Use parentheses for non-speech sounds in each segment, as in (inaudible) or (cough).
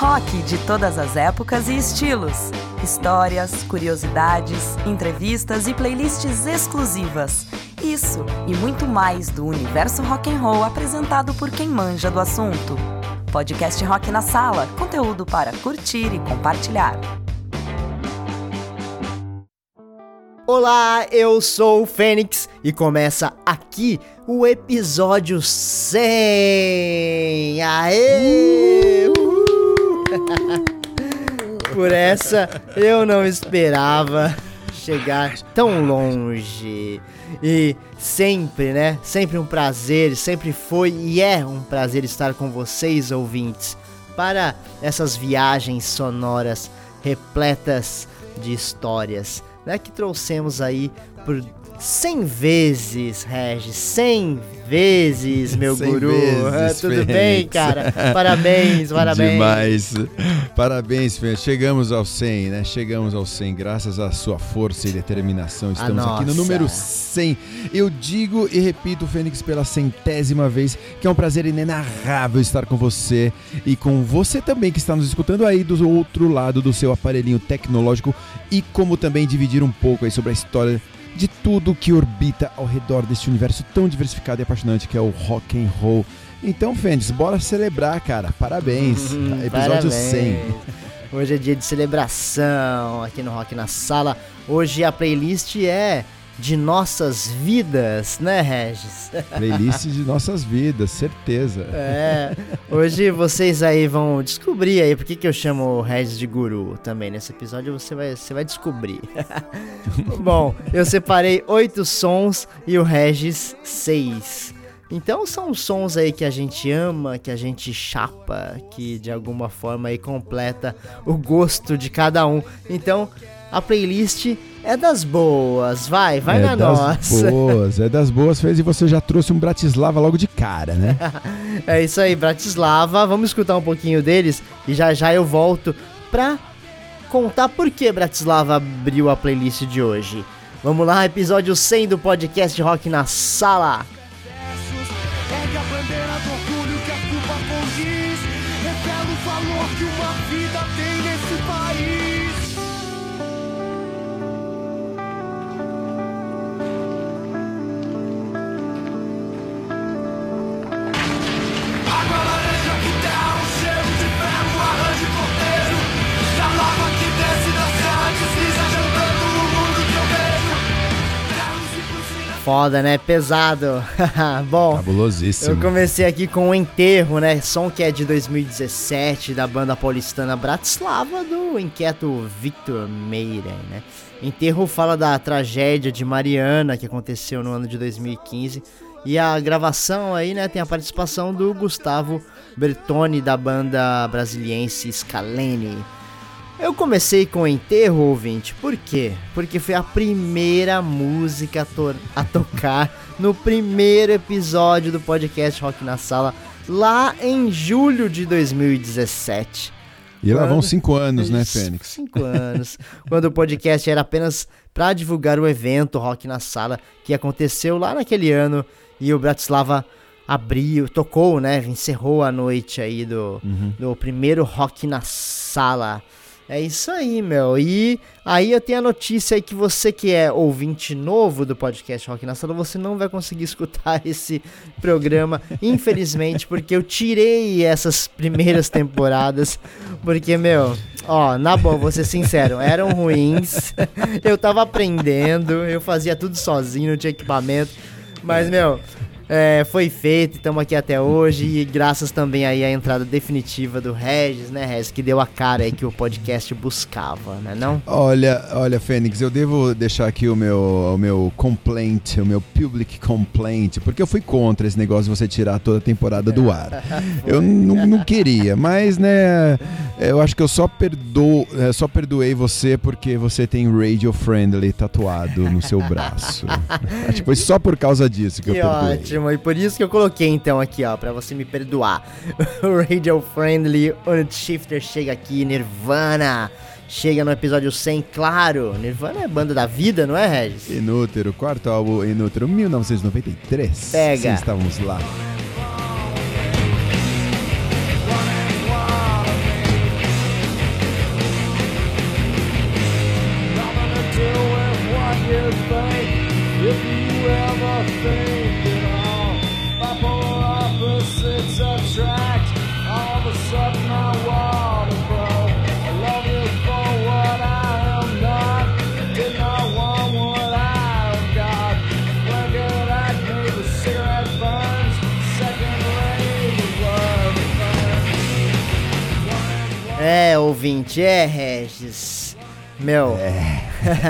Rock de todas as épocas e estilos. Histórias, curiosidades, entrevistas e playlists exclusivas. Isso e muito mais do universo rock and roll apresentado por quem manja do assunto. Podcast Rock na Sala, conteúdo para curtir e compartilhar. Olá, eu sou o Fênix e começa aqui o episódio 100. Aê! Uhul! (laughs) Por essa eu não esperava chegar tão longe. E sempre, né? Sempre um prazer, sempre foi e é um prazer estar com vocês, ouvintes, para essas viagens sonoras repletas de histórias, né? Que trouxemos aí por 100 vezes, Regis, 100 vezes, meu guru. Vezes, ah, tudo Fênix. bem, cara? Parabéns, (laughs) parabéns. Demais. Parabéns, Fênix. Chegamos ao 100, né? Chegamos ao 100. Graças à sua força e determinação. Estamos aqui no número 100. Eu digo e repito, Fênix, pela centésima vez, que é um prazer inenarrável estar com você e com você também que está nos escutando aí do outro lado do seu aparelhinho tecnológico e como também dividir um pouco aí sobre a história de tudo que orbita ao redor deste universo tão diversificado e apaixonante que é o rock and roll. Então, Fênix, bora celebrar, cara. Parabéns. Hum, Episódio parabéns. 100. Hoje é dia de celebração aqui no Rock na Sala. Hoje a playlist é de nossas vidas, né, Regis? (laughs) Playlist de nossas vidas, certeza. É, hoje vocês aí vão descobrir aí por que, que eu chamo o Regis de guru também. Nesse episódio você vai, você vai descobrir. (laughs) Bom, eu separei oito sons e o Regis seis. Então são sons aí que a gente ama, que a gente chapa, que de alguma forma aí completa o gosto de cada um. Então a playlist é das boas, vai, vai é na das nossa. boas, é das boas, fez e você já trouxe um Bratislava logo de cara, né? (laughs) É isso aí, Bratislava. Vamos escutar um pouquinho deles e já já eu volto pra contar por que Bratislava abriu a playlist de hoje. Vamos lá, episódio 100 do podcast Rock na Sala. Foda, né? Pesado. (laughs) Bom, Cabulosíssimo. eu comecei aqui com o Enterro, né? Som que é de 2017 da banda paulistana Bratislava do inquieto Victor Meira, né? Enterro fala da tragédia de Mariana que aconteceu no ano de 2015 e a gravação aí, né, tem a participação do Gustavo Bertoni da banda brasiliense Scalene. Eu comecei com enterro, ouvinte, por quê? Porque foi a primeira música a, to- a tocar no primeiro episódio do podcast Rock na Sala, lá em julho de 2017. E lá vão cinco anos, né, Fênix? Cinco anos. quando o podcast era apenas para divulgar o evento Rock na Sala, que aconteceu lá naquele ano, e o Bratislava abriu, tocou, né? Encerrou a noite aí do, Uhum. do primeiro Rock na Sala. É isso aí, meu. E aí eu tenho a notícia aí que você que é ouvinte novo do podcast Rock na Sala, você não vai conseguir (laughs) escutar esse programa, infelizmente, porque eu tirei essas primeiras temporadas, porque, meu, ó, na boa, vou ser sincero, eram ruins. (laughs) Eu tava aprendendo, eu fazia tudo sozinho, não tinha equipamento. Mas, meu, é, foi feito, estamos aqui até hoje e graças também aí à entrada definitiva do Regis, né, Regis, que deu a cara aí que o podcast buscava, né, não? Olha, olha, Fênix, eu devo deixar aqui o meu, o meu complaint, o meu public complaint, porque eu fui contra esse negócio de você tirar toda a temporada do ar. (laughs) Eu não, queria, mas, né, eu acho que eu só perdoo, é, só perdoei você porque você tem Radio Friendly tatuado no seu braço. (laughs) acho que foi só por causa disso que, Que eu perdoei. ótimo, e por isso que eu coloquei então aqui, ó, pra você me perdoar. (laughs) o Radio Friendly Unit Shifter chega aqui, Nirvana. Chega no episódio 100, claro. Nirvana é banda da vida, não é, Regis? Inútero, quarto álbum, Inútero, 1993. Pega. Sim, estávamos lá. If you ever think ouvinte, é, Regis. Meu,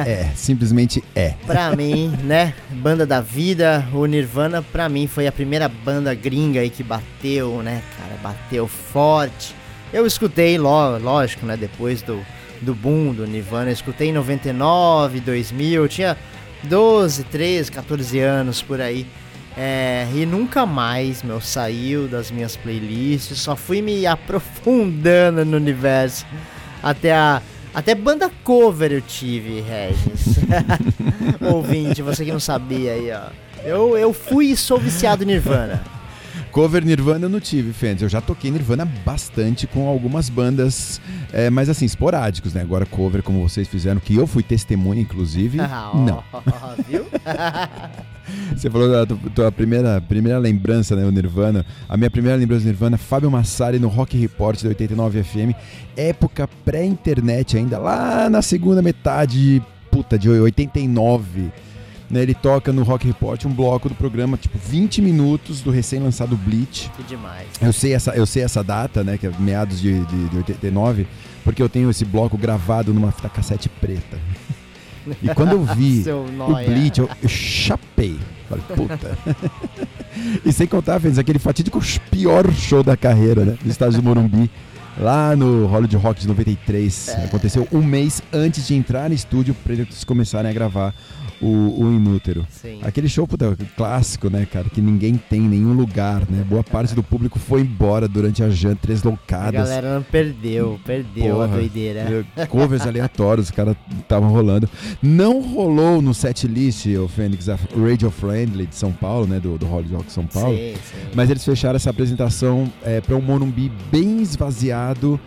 É, simplesmente é. pra mim, né? Banda da vida, o Nirvana, pra mim, foi a primeira banda gringa aí que bateu, né, cara? Bateu forte. Eu escutei, lógico, né? Depois do, do boom do Nirvana, eu escutei em 99, 2000, eu tinha 12, 13, 14 anos por aí. É, e nunca mais, meu, saiu das minhas playlists, só fui me aprofundando no universo. Até a. Até banda cover eu tive, Regis. (laughs) Ouvinte, você que não sabia aí, ó. Eu, eu fui e sou viciado em Nirvana. Cover Nirvana eu não tive, Fênix. Eu já toquei Nirvana bastante com algumas bandas, é, mas assim, esporádicos, né? Agora cover, como vocês fizeram, que eu fui testemunha, inclusive. Ah, ó, não. (laughs) Viu? (laughs) Você falou da tua- tua primeira, primeira lembrança, né, o Nirvana. A minha primeira lembrança do Nirvana, Fábio Massari no Rock Report da 89 FM, época pré-internet ainda, lá na segunda metade, puta, de 89. Né, ele toca no Rock Report um bloco do programa, tipo 20 minutos do recém-lançado Bleach. Que demais. Eu sei essa, eu sei essa data, né, que é meados de, de, de 89, porque eu tenho esse bloco gravado numa fita cassete preta. E quando eu vi (laughs) o. Bleach, eu, eu chapei. Falei, puta. (laughs) e sem contar, fez aquele fatídico pior show da carreira, né? No estádio do Morumbi. Lá no Hollywood Rock de 93. É. Aconteceu um mês antes de entrar no estúdio pra eles começarem a gravar o, o Inútero. Sim. Aquele show, puta, clássico, né, cara? Que ninguém tem em nenhum lugar, né? Boa parte do público foi embora durante a janta, três A loucadas. galera não perdeu, perdeu a Porra. doideira. Eu- Covers aleatórios, os caras estavam rolando. Não rolou no setlist, o Fênix, a Radio Friendly de São Paulo, né? Do, do Hollywood Rock São Paulo. Sim, sim. Mas eles fecharam essa apresentação é, para um Morumbi bem esvaziado.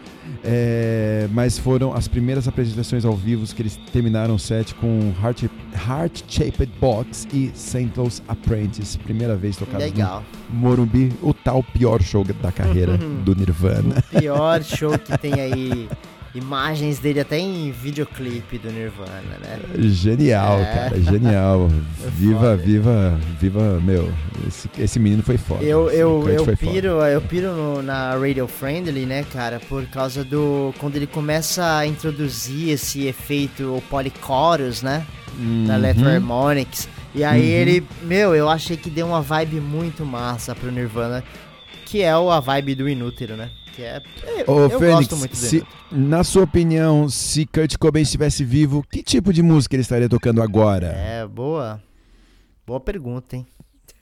É, mas foram as primeiras apresentações ao vivo que eles terminaram o set com Heart, Heart Shaped Box e Santos Apprentice. Primeira vez tocado Legal. no Morumbi, o tal pior show da carreira (laughs) do Nirvana. O pior show que tem aí. Imagens dele até em videoclipe do Nirvana, né? Genial, É. cara, genial. (laughs) Viva, foda. viva, viva, meu. Esse, esse menino foi foda. Eu, eu, eu foi foda. piro, eu piro no- na Radio Friendly, né, cara, por causa do. Quando ele começa a introduzir esse efeito, o polychorus, né? Da Uhum. Electro Harmonics. E aí Uhum. ele, meu, eu achei que deu uma vibe muito massa pro Nirvana, que é a vibe do Inútero, né? Que é. Eu, Ô, eu Fênix, gosto muito do se- na sua opinião, se Kurt Cobain estivesse vivo, que tipo de música ele estaria tocando agora? É, boa. Boa pergunta, hein?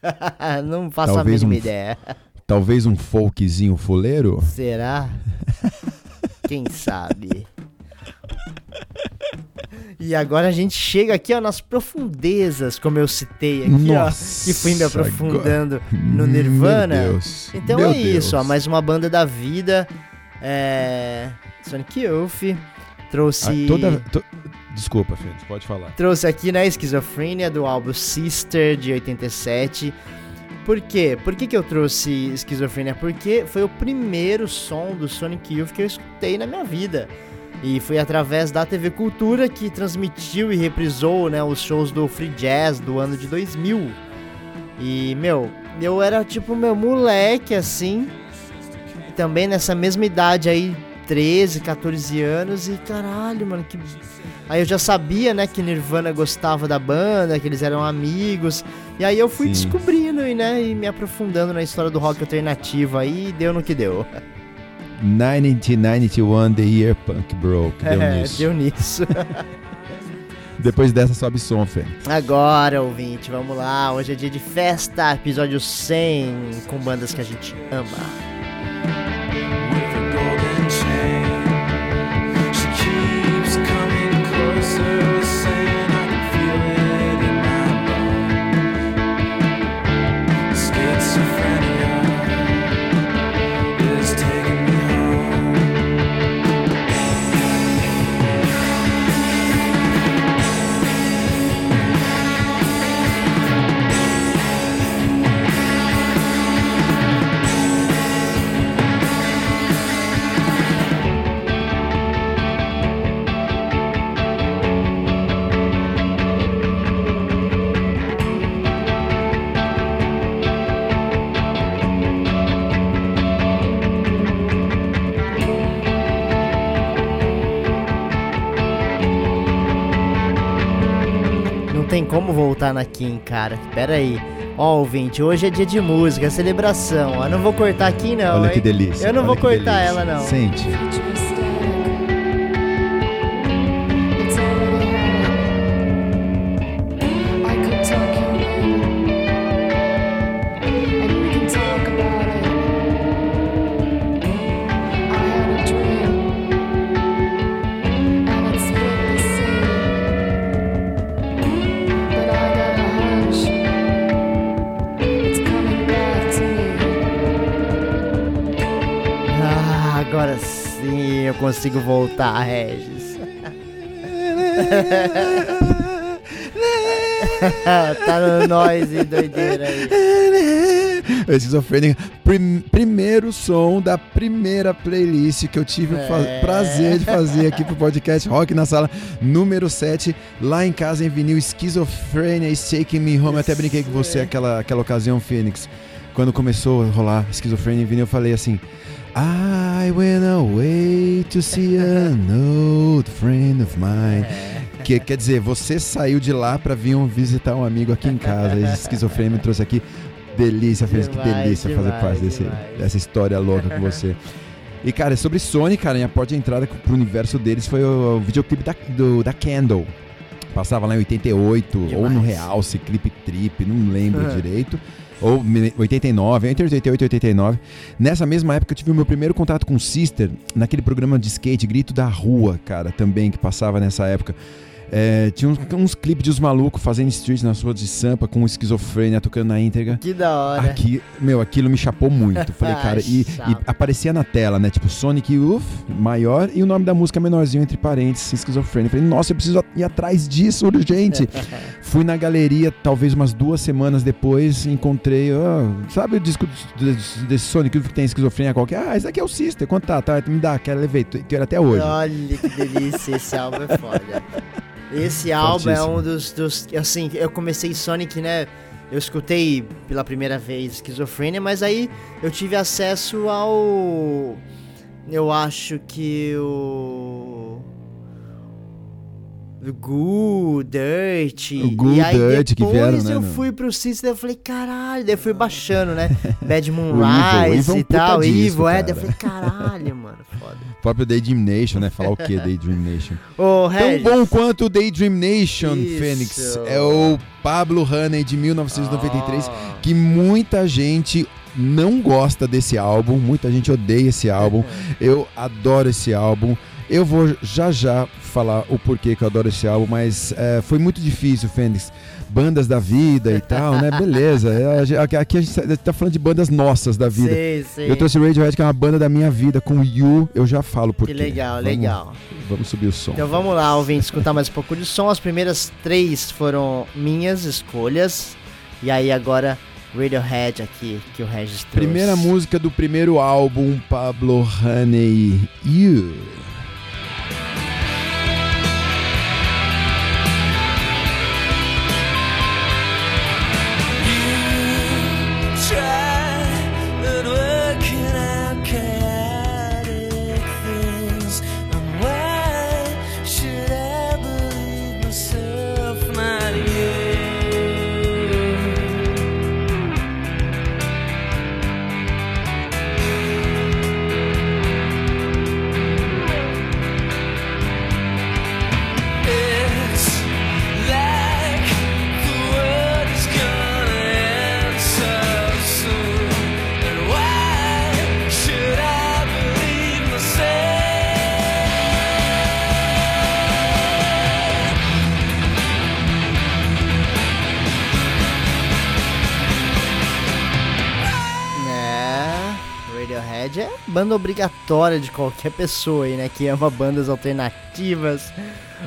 (laughs) Não faço Talvez a mínima um- ideia. (laughs) Talvez um folkzinho fuleiro? Será? (laughs) Quem sabe? E agora a gente chega aqui ó, nas profundezas, como eu citei aqui, Nossa, ó, que fui me aprofundando no Meu Nirvana. Deus, Então meu é isso, ó, Deus. mais uma banda da vida. É... Sonic Youth trouxe Ah, toda, to- Desculpa, Fênix, pode falar. trouxe aqui né, Esquizofrenia do álbum Sister de 87. Por quê? Por que, que eu trouxe Esquizofrenia? Porque foi o primeiro som do Sonic Youth que eu escutei na minha vida. E foi através da TV Cultura que transmitiu e reprisou né, os shows do Free Jazz do ano de 2000. E, meu, eu era tipo meu moleque assim. Também nessa mesma idade aí, 13, 14 anos. E caralho, mano, que Aí eu já sabia, né, que Nirvana gostava da banda, que eles eram amigos. E aí eu fui Sim. descobrindo e, né, e me aprofundando na história do rock alternativo aí, e deu no que deu. (laughs) 1991, The Year Punk Broke. Deu É, nisso. deu nisso. (laughs) Depois dessa, sobe som, Fênix. Agora, ouvinte, vamos lá. Hoje é dia de festa, episódio 100, com bandas que a gente ama. Como voltar na Kim, cara. Pera aí. Ó, ouvinte, hoje é dia de música, celebração. Eu não vou cortar aqui, não. Olha hein? que delícia. Eu não vou cortar delícia. ela, não. Sente. Consigo voltar, Regis. (laughs) tá no noise doideira aí. (laughs) Esquizofrênica. Prim- primeiro som da primeira playlist que eu tive o É. prazer de fazer aqui pro podcast Rock na Sala, número 7, lá em casa em vinil, Esquizofrenia is Taking Me Home. Eu até brinquei com você aquela, aquela ocasião, Phoenix. Quando começou a rolar Esquizofrenia em vinil, eu falei assim. I went away to see an (laughs) old friend of mine. Que quer dizer, você saiu de lá pra vir visitar um amigo aqui em casa. E Esquizofrenia me trouxe aqui. Delícia, Fez, que Demais, delícia fazer demais, parte desse, demais. dessa história louca com você. E, cara, sobre Sony, cara, minha porta de entrada pro universo deles foi o, o videoclipe da, do- da Candle. Passava lá em 88, ou no Demais. Realce, Clip Trip, não lembro Ah. direito. Ou me- 89, entre 88 e 89. Nessa mesma época eu tive o meu primeiro contato com o Sister, naquele programa de skate, Grito da Rua, cara, também, que passava nessa época. É, tinha uns, uns clipes de os malucos fazendo street nas ruas de Sampa com esquizofrênia tocando na íntegra. Que da hora. Aqui, meu, aquilo me chapou muito. Falei, (laughs) cara, e, e aparecia na tela, né? Tipo, Sonic Uff, maior, e o nome da música menorzinho, entre parênteses, esquizofrênia. Falei, nossa, eu preciso ir atrás disso urgente. (laughs) Fui na galeria, talvez umas duas semanas depois, encontrei, ó, sabe o disco desse, Sonic que tem esquizofrenia qualquer? Ah, esse aqui é o Sister, quanto tá? tá me dá, quero levei, ele até hoje. Olha que delícia, esse álbum é foda. Esse (laughs) álbum é um dos, dos. Assim, eu comecei Sonic, né? Eu escutei pela primeira vez Esquizofrênia, mas aí eu tive acesso ao. Eu acho que o. Goo, Dirt. O Goo, e aí Dirt que depois vieram, né, eu no- fui pro System eu falei, caralho. Daí eu fui baixando, né? (laughs) Bad Moon Evil, Rise Evil é e tal. disco, Evil, é. cara. Daí eu falei, caralho, mano, foda. O (laughs) próprio Daydream Nation, né? Falar o que Daydream Nation? Ô, Tão bom quanto o Daydream Nation, Isso. Fênix. É o Pablo Honey de 1993, Ah. que muita gente não gosta desse álbum, muita gente odeia esse álbum. Eu adoro esse álbum. Eu vou já já falar o porquê que eu adoro esse álbum, mas é, foi muito difícil, Fênix. Bandas da vida e tal, né? Beleza. (laughs) É, Aqui a gente tá falando de bandas nossas da vida. Sei, sei. Eu trouxe o Radiohead, que é uma banda da minha vida, com o You, eu já falo por Que legal, Vamos- legal. Vamos subir o som. Então vamos lá, ouvinte, escutar mais um pouco de som. As primeiras três foram minhas escolhas. E aí agora Radiohead aqui, que o Regis trouxe. Primeira música do primeiro álbum, Pablo Honey, You. Radiohead é banda obrigatória de qualquer pessoa aí, né? Que ama bandas alternativas.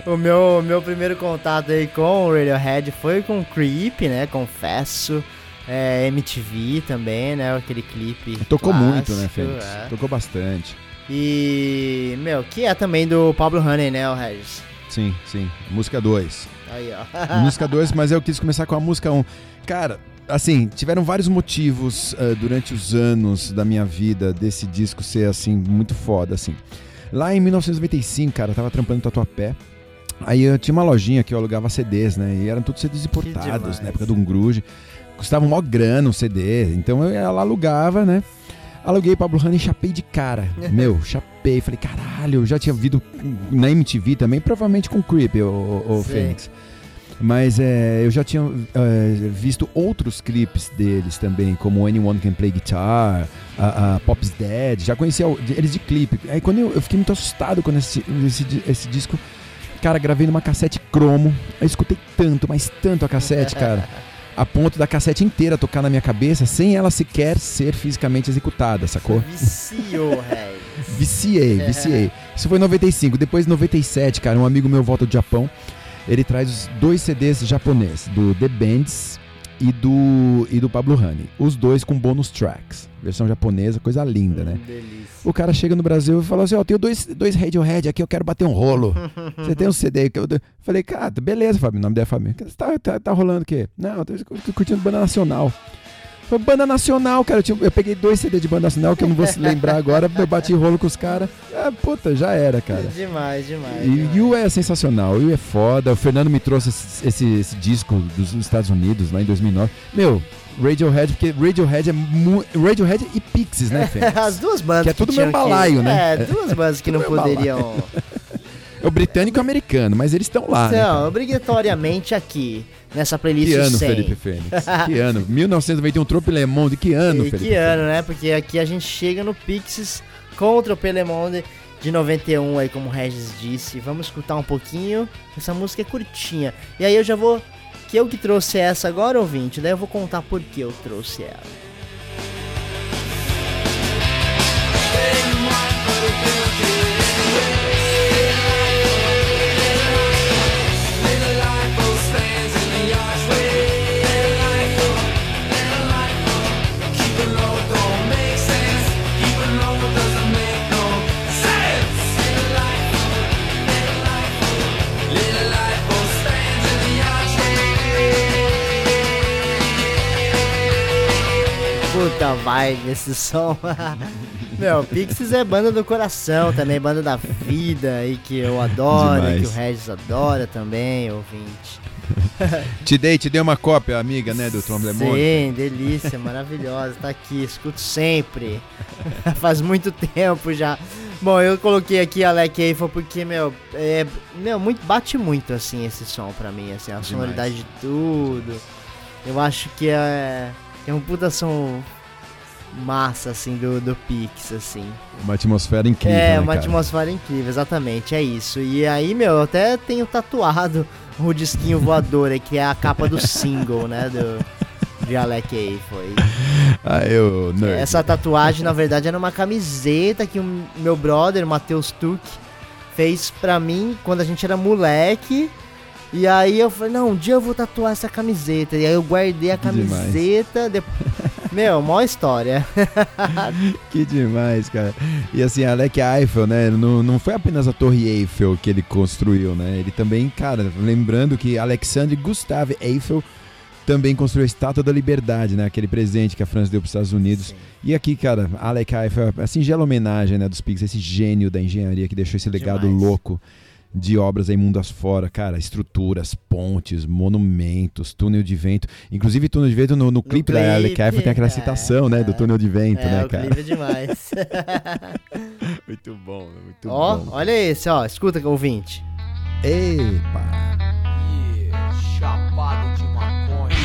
O meu, meu primeiro contato aí com o Radiohead foi com Creep, né? Confesso. É, MTV também, né? Aquele clipe. Tocou clássico, muito, né, Fênix? é. Tocou bastante. E, meu, que é também do Pablo Honey, né, o Regis? Sim, sim. Música 2. Aí, ó. música 2, mas eu quis começar com a música 1. Um. Cara, assim, tiveram vários motivos ah, durante os anos da minha vida desse disco ser, assim, muito foda, assim. Lá em 1995, cara, eu tava trampando em Tatuapé. Aí eu tinha uma lojinha que eu alugava CDs, né? E eram todos CDs importados, na época do Grunge. Custava mó grana um CD. Então eu lá, alugava, né? Aluguei Pablo Honey e chapei de cara. (laughs) Meu, chapei. Falei, caralho, eu já tinha visto na MTV também, provavelmente com Creep, o, o. Fênix. Mas é, eu já tinha é, visto outros clipes deles também, como Anyone Can Play Guitar, a, a Pop's Dead, já conhecia eles de clipe. Aí quando eu, eu fiquei muito assustado quando esse, esse, esse disco, cara, gravei numa cassete cromo, eu escutei tanto, mas tanto a cassete, cara, (laughs) a ponto da cassete inteira tocar na minha cabeça sem ela sequer ser fisicamente executada, sacou? Viciou, (laughs) rei. Viciei, viciei. (laughs) Isso foi em 95. Depois, em 97, cara, um amigo meu volta do Japão. Ele traz os dois CDs japoneses, do The Bands e do, e do Pablo Honey. Os dois com bônus tracks. Versão japonesa, coisa linda, né? Delícia. O cara chega no Brasil e fala assim: Ó, tenho dois, dois Radiohead aqui, eu quero bater um rolo. (laughs) Você tem um CD que eu. dou?" Falei, cara, beleza, Fábio. O nome dela é. Você tá, tá, tá rolando o quê? Não, eu tô curtindo banda nacional. Foi banda nacional, cara. Eu, tinha- eu peguei dois CD de banda nacional que eu não vou se lembrar agora. Eu bati rolo com os caras. Ah, puta, já era, cara. Demais, demais. E o é sensacional, o é foda. O Fernando me trouxe esse, esse, esse disco dos Estados Unidos lá em 2009. Meu, Radiohead, porque Radiohead é mu Radiohead e Pixies, né, Fê? (laughs) As duas bandas Que é tudo meu balaio, que... né? É, duas bandas que não poderiam. (laughs) É o britânico e o americano, mas eles estão lá, né? Não, cara? obrigatoriamente aqui, nessa playlist (laughs) Que ano, 100. Felipe Fênix? Que ano? 1991, Trope Le Monde, que ano, E Felipe? que ano, né? Porque aqui a gente chega no Pixies contra o Pelemonde de 91 aí, como o Regis disse. Vamos escutar um pouquinho. Essa música é curtinha. E aí eu já vou. Que eu que trouxe essa agora, ouvinte, daí eu vou contar por que eu trouxe ela. Puta vibe esse som. (laughs) Meu, Pixies é banda do coração também, banda da vida aí que eu adoro, Demais. que o Regis adora também, ouvinte. (laughs) Te dei, te dei uma cópia, amiga, né, do Trope Le Monde? Sim, delícia, maravilhosa, tá aqui, escuto sempre. (laughs) Faz muito tempo já. Bom, eu coloquei aqui Alec Eiffel porque, meu, é, meu, muito, bate muito assim esse som pra mim, assim, a sonoridade de tudo. Eu acho que é, é um puta som massa, assim, do, do Pix, assim. Uma atmosfera incrível, é, né, uma cara? atmosfera incrível, exatamente, é isso. E aí, meu, eu até tenho tatuado o disquinho voador aí, que é a capa do single, né, do, de Alec Eiffel. aí. Ah, eu, nerd. Essa tatuagem, na verdade, era uma camiseta que o meu brother, Matheus Tuck, fez pra mim quando a gente era moleque. E aí eu falei, não, um dia eu vou tatuar essa camiseta. E aí eu guardei a camiseta. de- (laughs) Meu, mó história. (laughs) Que demais, cara. E assim, Alec Eiffel, né? Não, não foi apenas a Torre Eiffel que ele construiu, né? Ele também, cara, lembrando que Alexandre Gustave Eiffel também construiu a Estátua da Liberdade, né? Aquele presente que a França deu para os Estados Unidos. E aqui, cara, Alec Eiffel, a singela homenagem, né, dos Pigs, esse gênio da engenharia que deixou esse legado Demais. louco de obras aí mundo afora, cara, estruturas, pontes, monumentos, túnel de vento. Inclusive, túnel de vento no, no clipe da Alec clipe, Eiffel tem aquela é, citação, né, do é. túnel de vento, é, né, cara? clipe é demais. (laughs) Muito bom, muito ó, bom. olha esse, ó. Escuta, ouvinte. Epa! Chapado de maconha.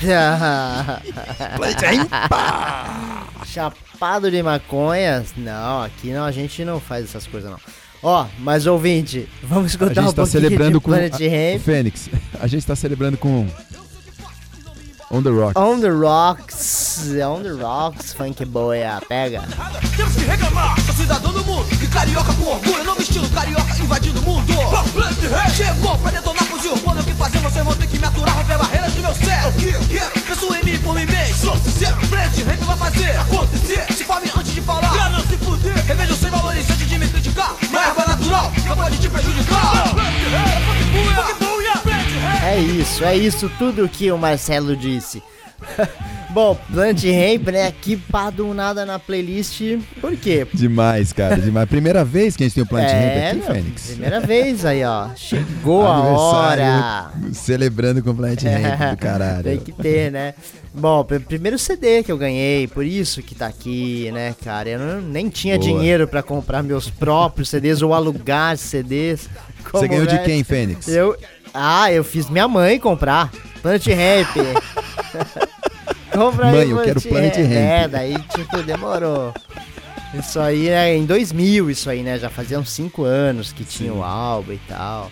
Eita! (laughs) Chapado de maconha? Não, aqui não, a gente não faz essas coisas não. Ó, mas ouvinte, vamos A escutar um gente tá pouquinho celebrando de com Planet a- Ramp. Fênix. A gente tá celebrando com On the Rock. On the Rocks, On the Rocks, funk boia, pega. Temos que reclamar, sou cidadão do mundo E carioca com orgulho, novo estilo carioca invadindo o mundo. Chegou pra detonar com o urbano O que fazer, vocês vão ter que me aturar Romper barreiras do meu cérebro Penso em mim por mim mesmo. Sou sincero, frente, rei que vai fazer Acontecer, se fome antes de falar. Pra não se fuder, revejo sem valores antes de me criticar. Uma erva natural, não pode te prejudicar. Funk buia, É isso, é isso tudo que o Marcelo disse. (laughs) Bom, Planet Ramp, né? Aqui pá do nada na playlist. Por quê? Demais, cara, demais. Primeira vez que a gente tem o Planet Ramp aqui, Fênix. Primeira vez aí, ó. Chegou a hora. Celebrando com o Planet Ramp (laughs) do caralho. Tem que ter, né? Bom, pr- primeiro CD que eu ganhei, por isso que tá aqui, né, cara? Eu não- nem tinha Boa. dinheiro pra comprar meus próprios CDs ou alugar CDs. Você ganhou de velho. quem, Fênix? Eu. Ah, eu fiz minha mãe comprar. Planet Ramp. (laughs) Compra aí, Mãe, eu quero Planet Ramp. É, daí, tipo, demorou. Isso aí é em 2000, isso aí, né? Já fazia uns 5 anos que tinha o álbum e tal.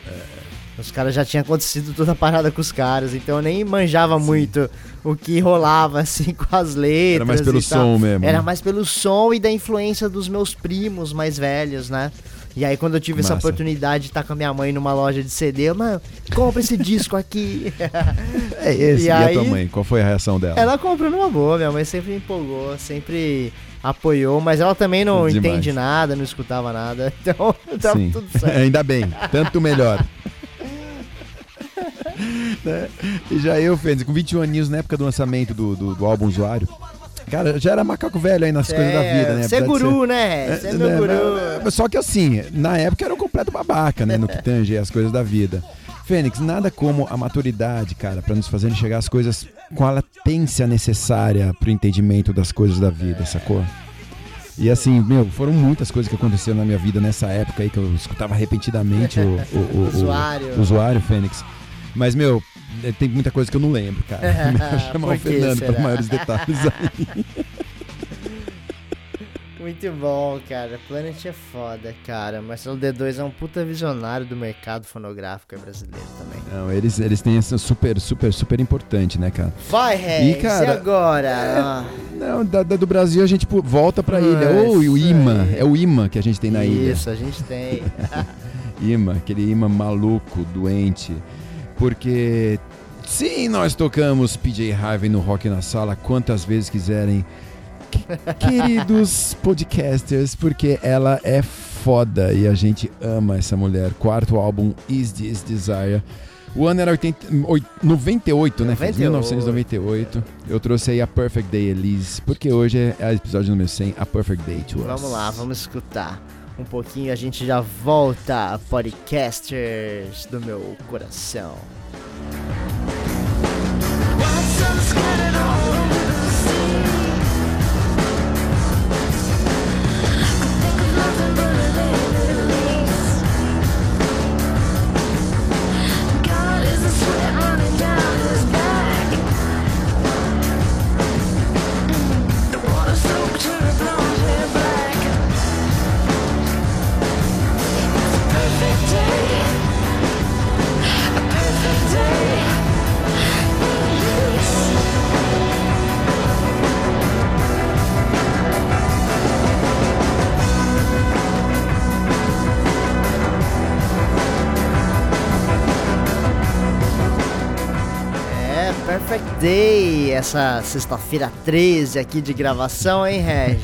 Os caras já tinham acontecido toda a parada com os caras, então eu nem manjava muito o que rolava, assim, com as letras. Era mais pelo e tal. som mesmo. Era né? mais pelo som e da influência dos meus primos mais velhos, né? E aí quando eu tive essa Massa. oportunidade de estar com a minha mãe numa loja de CD, eu, mano, compra esse disco aqui. (laughs) É esse. E E, a aí- tua mãe? Qual foi a reação dela? ela comprou numa boa, minha mãe sempre empolgou, sempre apoiou, mas ela também não Demais. entende nada, não escutava nada, (laughs) então tava Sim. tudo certo. (laughs) Ainda bem, tanto melhor. Né? E já eu, Fênix, com 21 aninhos, na época do lançamento do, do, do álbum Usuário, cara, já era macaco velho aí nas coisas da vida, né? Você é guru, né? Você é meu né, guru. Só que assim, na época era um completo babaca, né? No que (laughs) tange as coisas da vida. Fênix, nada como a maturidade, cara, pra nos fazer enxergar as coisas com a latência necessária pro entendimento das coisas da vida, sacou? E assim, meu, foram muitas coisas que aconteceram na minha vida nessa época aí que eu escutava repetidamente o, o, o- o- (laughs) Usuário. o usuário Fênix. Mas, meu, eh, tem muita coisa que eu não lembro, cara. (laughs) Vou chamar Por o Fernando para maiores detalhes aí. (laughs) Muito bom, cara. Planet é foda, cara. Marcelo D2 é um puta visionário do mercado fonográfico brasileiro também. Não, eles, eles têm essa super, super, super importante, né, cara? Vai, Regis, e, cara, é, agora? Ah, Não, da, da- do Brasil a gente pô, volta pra ilha. Ah, Ô, e o isso imã, é o imã que a gente tem na ilha. Isso, a gente tem. (laughs) Imã, aquele imã maluco, doente. Porque sim, nós tocamos PJ Harvey no Rock na Sala quantas vezes quiserem. Que- (laughs) Queridos podcasters, porque ela é foda e a gente ama essa mulher. Quarto álbum, Is This Desire. O ano era 80, oi- 98, né? Fez 98. 1998. Eu trouxe aí a Perfect Day Elise, porque hoje é o episódio número 100, a Perfect Day to Us. Vamos lá, vamos escutar um pouquinho. A gente já volta, podcasters do meu coração. Day, essa sexta-feira 13 aqui de gravação, hein, Regis?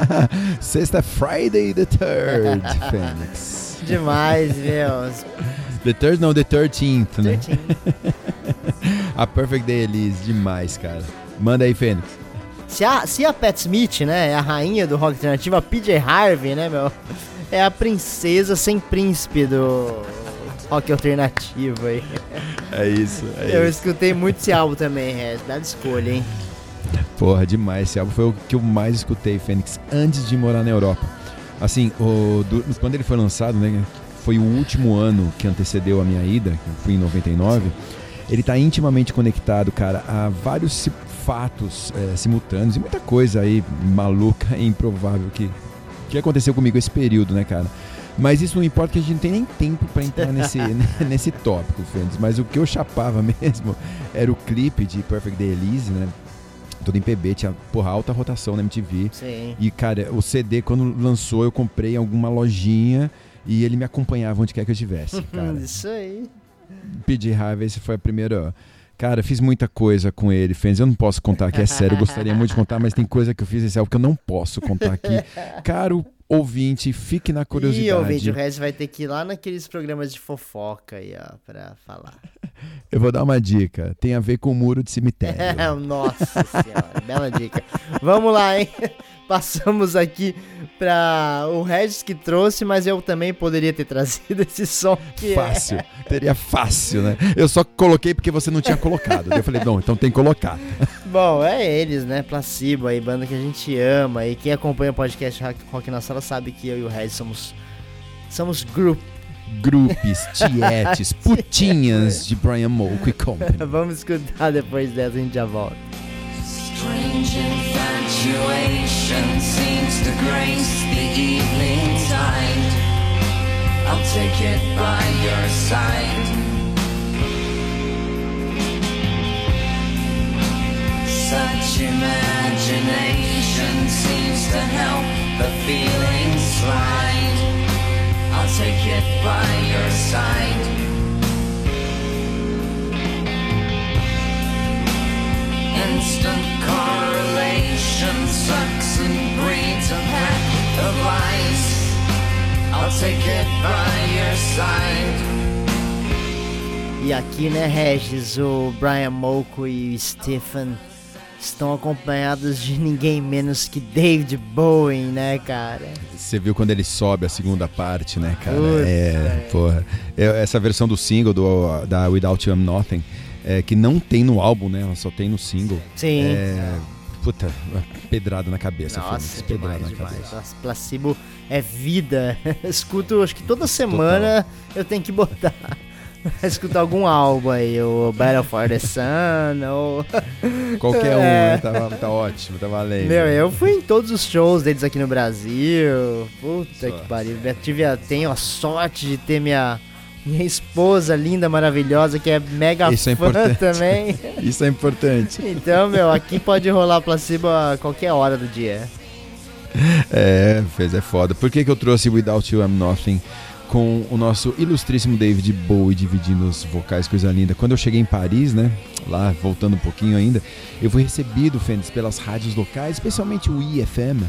(laughs) Sexta Friday the 3rd, (laughs) Fênix. Demais, meu. The 3rd não, the 13th, né? 13. (laughs) A Perfect Day Elise, demais, cara. Manda aí, Fênix. Se a, se a Pat Smith, né, é a rainha do rock alternativo, a PJ Harvey, né, meu, é a princesa sem príncipe do rock alternativo aí. É isso, Eu escutei muito esse álbum também, Regis. Dá de escolha, hein? Porra, demais. Esse álbum foi o que eu mais escutei, Fênix, antes de morar na Europa. Assim, o, do- quando ele foi lançado, né, foi o último ano que antecedeu a minha ida, que eu fui em 99. Ele tá intimamente conectado, cara, a vários fatos eh, simultâneos e muita coisa aí maluca e improvável que, que aconteceu comigo esse período, né, cara? Mas isso não importa que a gente não tem nem tempo pra entrar nesse, (laughs) nesse tópico, Fênix. Mas o que eu chapava (laughs) mesmo era o clipe de Perfect Day Elise, né? Todo em PB, tinha, porra, alta rotação na MTV. Sim. E, cara, o CD, quando lançou, eu comprei em alguma lojinha e ele me acompanhava onde quer que eu estivesse, (laughs) cara. Isso aí. PJ Harvey, esse foi a primeira... Cara, fiz muita coisa com ele, Fênix. Eu não posso contar aqui, é sério. Eu gostaria muito de contar, mas tem coisa que eu fiz esse álbum que eu não posso contar aqui. Caro ouvinte, fique na curiosidade. E ouvinte, o Regis vai ter que ir lá naqueles programas de fofoca aí, ó, pra falar. (laughs) Eu vou dar uma dica. Tem a ver com o muro de cemitério. (laughs) Nossa senhora, bela dica. Vamos lá, hein? (laughs) Passamos aqui pra o Regis que trouxe, mas eu também poderia ter trazido (laughs) esse som que é- Fácil. Teria fácil, né? Eu só coloquei porque você não tinha colocado. Eu falei, não, então tem que colocar. (laughs) Bom, é eles, né? Placebo aí, banda que a gente ama. E quem acompanha o podcast Rock, na Sala sabe que eu e o Regis somos. Somos group. Grupos, tietes, putinhas de Brian Molko e Company. Vamos escutar depois dessa, a gente já volta. Strange infatuation seems to grace the evening tide. I'll take it by your side. Such imagination seems to help the feelings slide. I'll take it by your side. Instant correlation sucks and breeds a pack of lies. I'll take it by your side. E aqui, né, Regis, o Brian Molko e o Stephen estão acompanhados de ninguém menos que David Bowie, né, cara? Você viu quando ele sobe a segunda parte, né, cara? Puta, é, é. porra. Essa versão do single do, da Without You I'm Nothing, é, que não tem no álbum, né? Ela só tem no single. Sim. É, puta, pedrada na cabeça. Nossa, Fênix, pedrada demais, na demais. cabeça. Nossa, Placebo é vida. (laughs) Escuto, acho que toda semana eu tenho que botar. (laughs) Escutar algum álbum aí, o Battle for the Sun, ou... (laughs) Qualquer um, É. Tá, tá ótimo, tá valendo. Meu, eu fui em todos os shows deles aqui no Brasil. Puta que pariu. Eu tive a, tenho a sorte de ter minha, minha esposa linda, maravilhosa, que é mega Isso é fã também. (laughs) Isso é importante. Então, meu, aqui pode rolar placebo a qualquer hora do dia. É, fez, é foda. Por que, que eu trouxe Without You I'm Nothing com o nosso ilustríssimo David Bowie dividindo os vocais, coisa linda. Quando eu cheguei em Paris, né, lá voltando um pouquinho ainda, eu fui recebido, Fênix, pelas rádios locais, especialmente o IFM,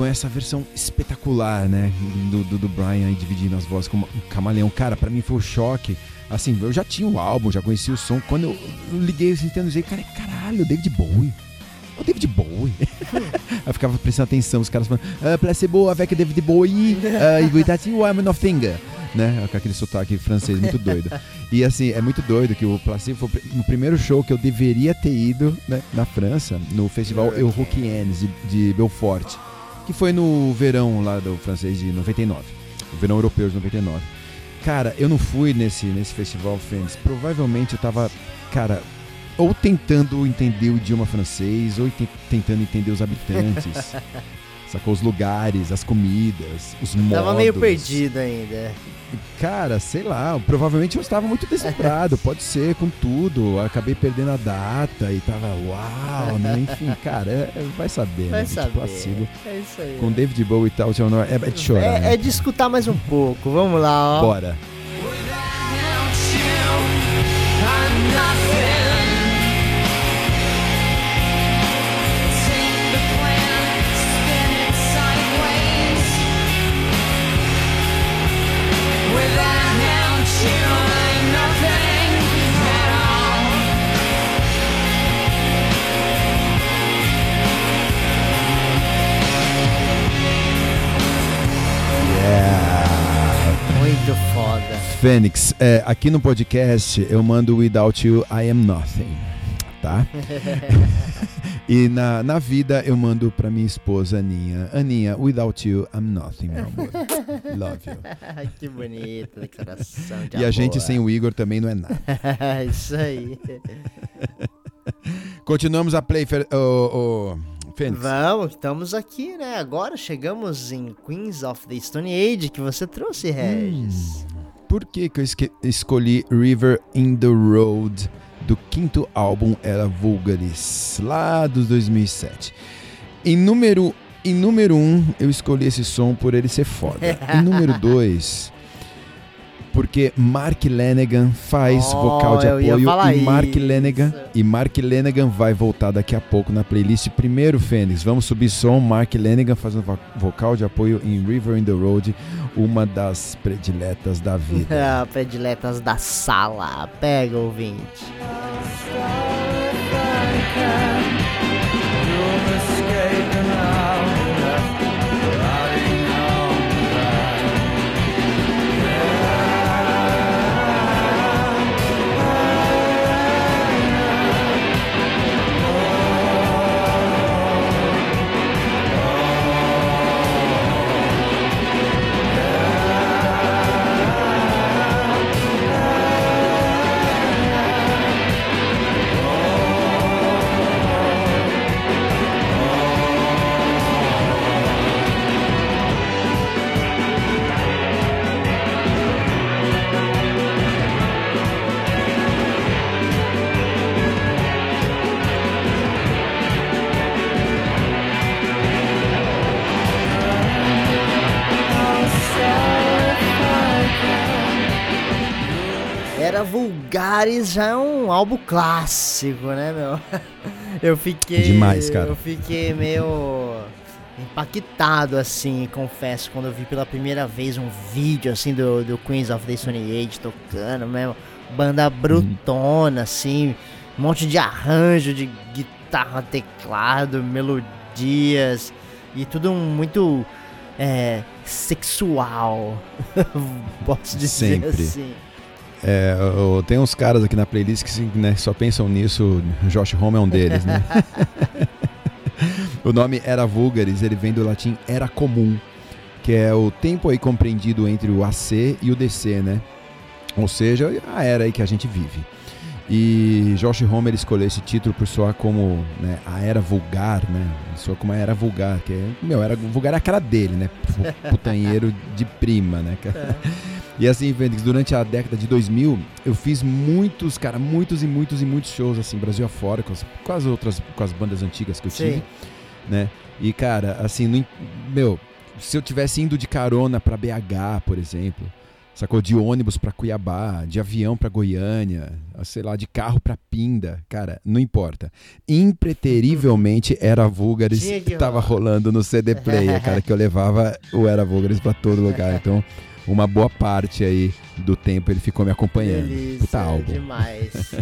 com essa versão espetacular, né, do, do, do Brian dividindo as vozes como um camaleão. Cara, pra mim foi um choque. Assim, eu já tinha o álbum, já conhecia o som. Quando eu liguei assim, tendo dizer, cara, caralho, David Bowie. O David Bowie. (laughs) Eu ficava prestando atenção, os caras falando, ah, placebo avec David Bowie, uh, e without you I'm nothing. Né? Com aquele sotaque francês muito doido. E assim, é muito doido que o Placebo foi o pri- o primeiro show que eu deveria ter ido né, na França, no festival Eurockiennes de, de Belfort, que foi no verão lá do francês de 99, o verão europeu de 99. Cara, eu não fui nesse, nesse festival, Fênix. Provavelmente eu tava, cara, ou tentando entender o idioma francês, ou te- tentando entender os habitantes. (laughs) Sacou os lugares, as comidas, os modos. Tava meio perdido ainda. Cara, sei lá, provavelmente eu estava muito deslumbrado, (laughs) pode ser, com tudo. Acabei perdendo a data e tava uau, né? Enfim, cara, é- é- vai saber, Vai né? Saber. placebo. É isso aí. Com David Bowie e tal, é, é de chorar. É, né? é de escutar mais um pouco. Vamos lá, ó. Bora. Muito foda. Fênix, é, aqui no podcast eu mando Without You I Am Nothing, tá? (laughs) e na, na vida eu mando pra minha esposa Aninha. Aninha, Without You I'm Nothing, meu amor. Love you. que bonita declaração de E a gente amor. sem o Igor também não é nada. (laughs) Isso aí. (laughs) Continuamos a play, ô, ô, Fênix. Vamos, estamos aqui, né? Agora chegamos em Queens of the Stone Age que você trouxe, Regis. Por que, que eu escolhi River in the Road do quinto álbum Era Vulgaris, lá dos 2007? Em número, em número um, eu escolhi esse som por ele ser foda. Em número (laughs) dois, porque Mark Lanegan faz Oh, vocal de apoio e Mark isso. Lanegan e Mark Lanegan vai voltar daqui a pouco na playlist. Primeiro, Fênix, vamos subir som. Mark Lanegan fazendo vo- vocal de apoio em River in the Road, uma das prediletas da vida. (laughs) Ah, Prediletas da sala. Pega, ouvinte. Era Vulgares já é um álbum clássico, né, meu? (laughs) Eu fiquei. Demais, cara. Eu fiquei meio impactado, assim, confesso, quando eu vi pela primeira vez um vídeo, assim, do, do Queens of the Stone Age tocando, mesmo. Banda brutona, assim, um monte de arranjo de guitarra, teclado, melodias, e tudo muito é, sexual, (laughs) posso dizer Sempre. assim. É, tem uns caras aqui na playlist que né, só pensam nisso. Josh Homme é um deles, né? (laughs) o nome Era Vulgaris, ele vem do latim Era Comum, que é o tempo aí compreendido entre o AC e o DC, né? Ou seja, a era aí que a gente vive. E Josh Homme escolheu esse título por soar como né, a era vulgar, né? Soa como a era vulgar, que é, meu, era vulgar é a cara dele, né? Putanheiro de prima, né, cara? E assim, Fênix, durante a década de 2000, eu fiz muitos, cara, muitos e muitos e muitos shows, assim, Brasil afora, com as, com as outras, com as bandas antigas que eu tive, Sim. né? E, cara, assim, im- meu, se eu tivesse indo de carona pra BH, por exemplo, sacou? De ônibus pra Cuiabá, de avião pra Goiânia, sei lá, de carro pra Pinda, cara, não importa. Impreterivelmente era Vulgaris que tava rolando no CD Player, cara, que eu levava o Era Vulgaris pra todo lugar. (laughs) Então, uma boa parte aí do tempo ele ficou me acompanhando. Delícia, Puta álbum. demais.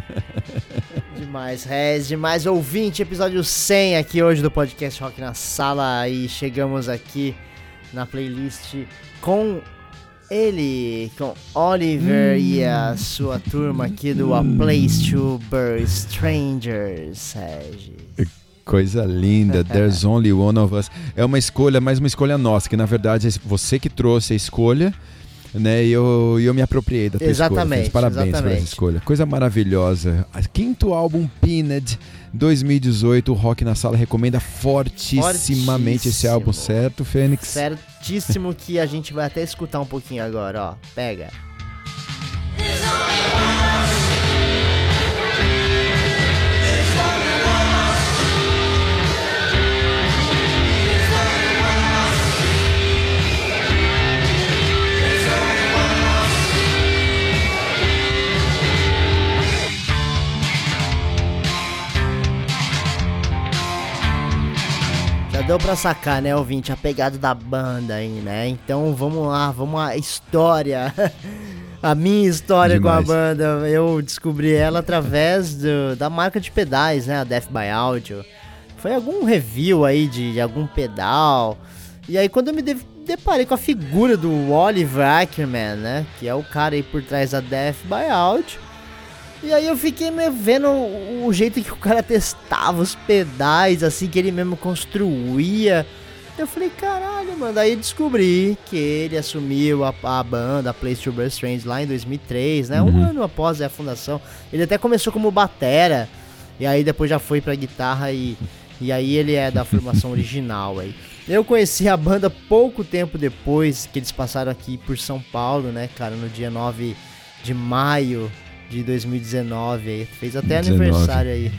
(laughs) demais, Rez, demais ouvinte, episódio 100 aqui hoje do podcast Rock na Sala e chegamos aqui na playlist com ele, com Oliver e a sua turma aqui do A Place to Bury Strangers, Regis. Coisa linda, (laughs) There's Only One of Us. É uma escolha, mas uma escolha nossa, que na verdade é você que trouxe a escolha, né? E eu, eu me apropriei da tua Exatamente, escolha. Parabéns por exatamente. essa escolha. Coisa maravilhosa. Quinto álbum Peanut 2018, o Rock na Sala recomenda fortissimamente esse Fortíssimo. álbum, certo, Fênix? Certíssimo que a gente vai até escutar um pouquinho agora, ó. Pega. Deu pra sacar, né, ouvinte, a pegada da banda aí, né? Então vamos lá, vamos à história. (laughs) A minha história Demais. com a banda, eu descobri ela através do- da marca de pedais, né? A Death by Audio. Foi algum review aí de, de algum pedal. E aí quando eu me de- deparei com a figura do Oliver Ackerman, né? Que é o cara aí por trás da Death by Audio. E aí eu fiquei me vendo o, jeito que o cara testava os pedais, assim, que ele mesmo construía. Eu falei, caralho, mano. Daí descobri que ele assumiu a, a banda, a Place to Burst Strange, lá em 2003, né? Um Uhum. ano após a fundação. Ele até começou como batera, e aí depois já foi pra guitarra e, e aí ele é da formação (laughs) original aí. Eu conheci a banda pouco tempo depois que eles passaram aqui por São Paulo, né, cara, no dia 9 de maio de 2019 aí. Fez até 19. aniversário aí,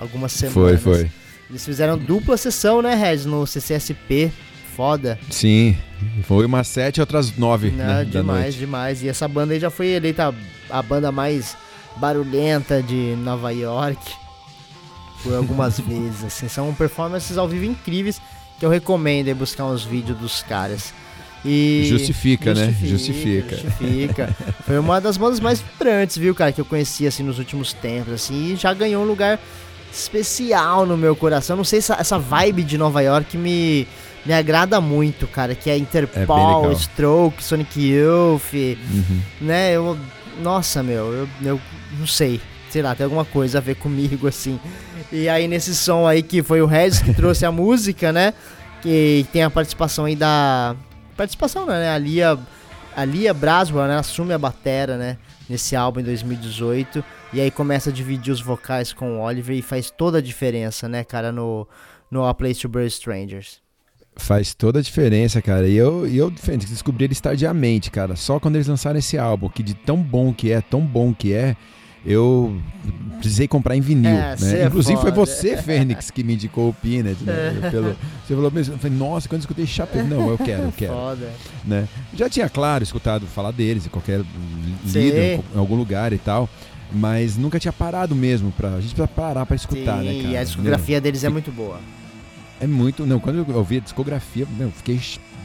algumas Foi, semanas. foi. Eles fizeram dupla sessão, né, Regis, no CCSP. foda. Sim, foi umas sete, outras nove Não, né, demais, demais. E essa banda aí já foi eleita a banda mais barulhenta de Nova York por algumas (laughs) vezes, assim. São performances ao vivo incríveis que eu recomendo aí buscar uns vídeos dos caras. E Justifica, né? Justifica. Justifica. Foi uma das bandas mais vibrantes, viu, cara, que eu conheci assim nos últimos tempos, assim, e já ganhou um lugar especial no meu coração. Não sei se essa, essa vibe de Nova York me me agrada muito, cara, que é Interpol, legal. Stroke, Sonic Youth, Uhum. né? Eu, nossa, meu, eu, eu não sei, sei lá, tem alguma coisa a ver comigo (laughs) assim. E aí nesse som aí que foi o Regis que trouxe a (laughs) música, né? Que tem a participação aí da participação, né? A Lia, a Lia Braswell, né? Assume a batera, né? Nesse álbum em 2018 e aí começa a dividir os vocais com o Oliver e faz toda a diferença, né, cara, no no A Place to Bury Strangers. Faz toda a diferença, cara. E eu, e eu descobri eles tardiamente, cara. Só quando eles lançaram esse álbum, que de tão bom que é, tão bom que é, eu precisei comprar em vinil. É, né? é Inclusive foi foda. você, Fênix, que me indicou o Peanut, né? Pelo, você falou mesmo, eu falei, nossa, quando eu escutei Chapéu, não, eu quero, eu quero. Foda. né? Já tinha, claro, escutado falar deles em qualquer Sim. lido em algum lugar e tal, mas nunca tinha parado mesmo pra. A gente precisa parar pra escutar, Sim, né, cara? e a discografia deles é muito boa. É muito. Não, quando eu ouvi a discografia, meu, fiquei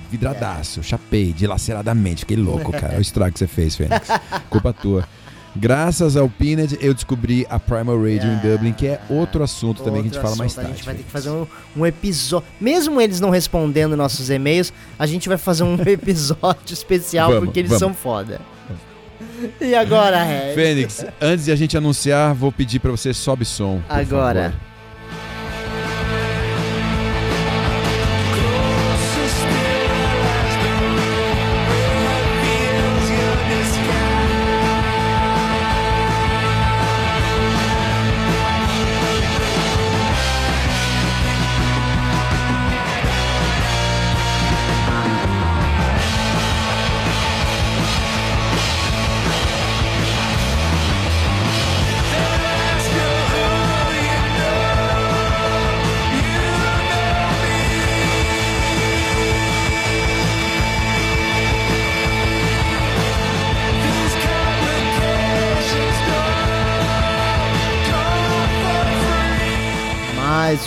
vidradaço, chapei, dilaceradamente, fiquei louco, cara. O estrago que você fez, Fênix. Culpa tua. Graças ao Peanut, eu descobri a Primal Radio em Ah, Dublin, que é outro assunto também que a gente Outro fala mais tarde. A gente vai ter que fazer um, um episódio. Mesmo eles não respondendo nossos e-mails, a gente vai fazer um (laughs) episódio especial Vamos, porque eles vamos. são foda. E agora? Fênix, antes de a gente anunciar, vou pedir pra você sobe som. Agora. favor.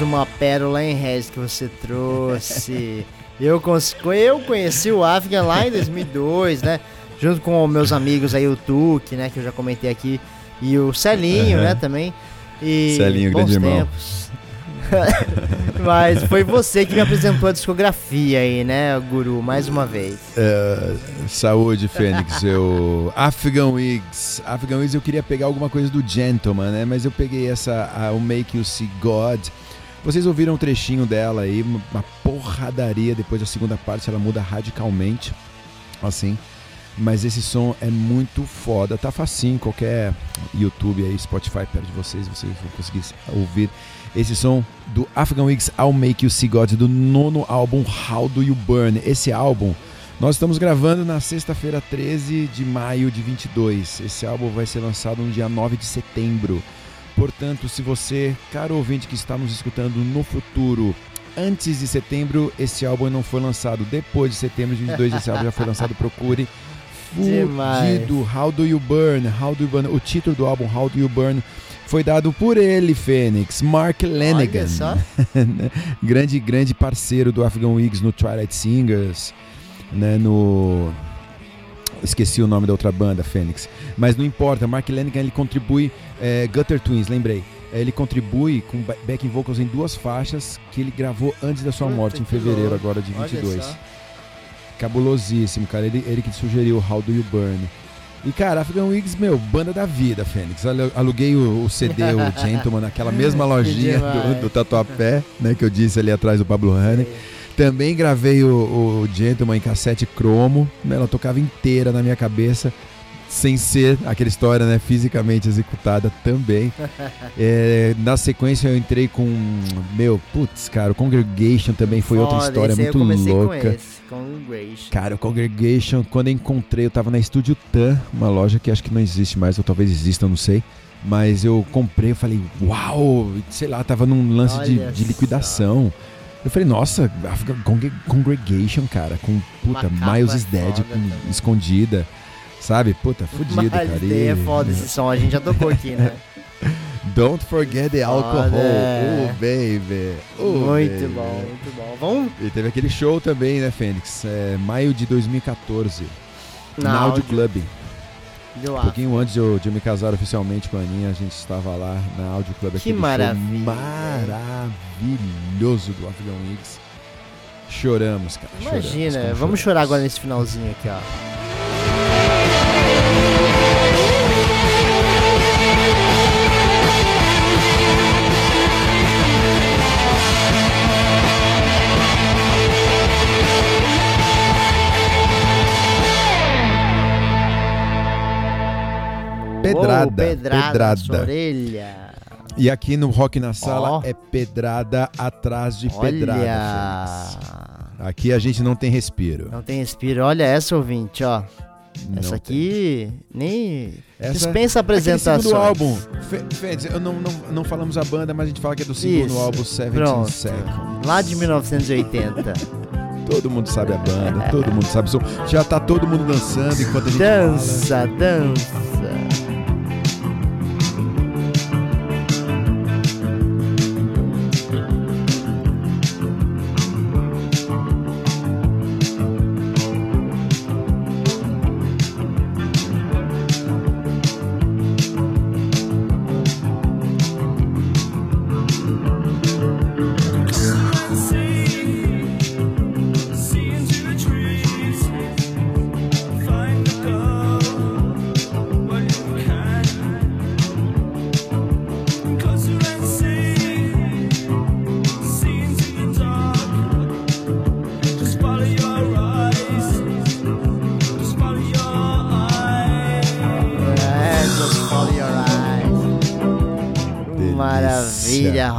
Uma pérola em Regis que você trouxe. eu, eu conheci o Afghan lá em 2002, né? Junto com meus amigos aí, o Tuque, né? Que eu já comentei aqui. E o Celinho, Aham. né? Também. E Celinho, bons grande irmão. tempos. (laughs) Mas foi você que me apresentou a discografia aí, né, Guru? Mais uma vez. É, saúde, Fênix. Eu. Afghan Wigs. Afghan Wigs eu queria pegar alguma coisa do Gentleman, né? Mas eu peguei essa, a, o Make You See God. Vocês ouviram um trechinho dela aí, uma, porradaria. Depois da segunda parte ela muda radicalmente. Assim. Mas esse som é muito foda. Tá facinho, qualquer YouTube aí, Spotify perto de vocês, vocês vão conseguir ouvir esse som do Afghan Wigs I'll Make You See God, do nono álbum How Do You Burn. Esse álbum nós estamos gravando na sexta-feira 13 de maio de 22. Esse álbum vai ser lançado no dia 9 de setembro. Portanto, se você, caro ouvinte que está nos escutando no futuro, antes de setembro, esse álbum não foi lançado. Depois de setembro de 22, esse álbum já foi lançado. (laughs) Procure. Fudido. How Do You Burn? How Do You Burn? O título do álbum How Do You Burn foi dado por ele, Fênix, Mark Lanigan. (laughs) Grande, grande parceiro do Afghan Wigs no Twilight Singers, né, no... Esqueci o nome da outra banda, Fênix. Mas não importa, Mark Lanigan ele contribui... é, Gutter Twins, lembrei. É, Ele contribui com ba- backing vocals em duas faixas que ele gravou antes da sua morte, em fevereiro agora de Olha 22. só. Cabulosíssimo, cara. Ele, ele que sugeriu How Do You Burn. E, cara, Afghan Wigs, meu, banda da vida, Fênix. Alu- Aluguei o, o CD, o (laughs) Gentleman, naquela mesma lojinha do, do Tatuapé, né, que eu disse ali atrás do Pablo Honey. Também gravei o, o Gentleman em cassete cromo, né, ela tocava inteira na minha cabeça, sem ser aquela história, né, fisicamente executada também. (laughs) É, na sequência eu entrei com, meu, putz, cara, o Congregation também foi outra Foda, história esse aí muito louca. Grace. Cara, o Congregation, quando eu encontrei, eu tava na Estúdio Tan, uma loja que acho que não existe mais, ou talvez exista, eu não sei. Mas eu comprei, eu falei, uau, sei lá, tava num lance de, de só. Eu falei, nossa, Congregation, cara, com puta, Miles is Dead com- escondida. Sabe? Puta, fudido, Mas cara. daí é foda esse som, a gente já tocou aqui, né? (laughs) Don't forget the alcohol. Foda. Oh, baby. Oh, muito baby. bom, muito bom. Vamos E teve aquele show também, né, Fênix? É, maio de 2014. na na Audio Club. Um pouquinho antes de eu, de eu me casar oficialmente com a Aninha, a gente estava lá na Audio Club. Que maravilha. maravilhoso do Afghan Wigs. Choramos, cara. choramos, Imagina, como vamos chorar choramos. agora nesse finalzinho aqui, ó. Pedrada, Uou, pedrada, pedrada. orelha. E aqui no Rock na Sala Ó. é pedrada atrás de pedrada. Olha. Fênix. Aqui a gente não tem respiro. Não tem respiro. Olha essa ouvinte, ó. Não essa tem. aqui nem Essa- dispensa apresentações. Aquele segundo álbum. Eu não, não, não falamos a banda, mas a gente fala que é do segundo Isso. álbum, Seventeen. Seconds. Lá de 1980. (laughs) Todo mundo sabe a banda, todo mundo sabe o som. Já tá todo mundo dançando enquanto a gente fala. dança, dança.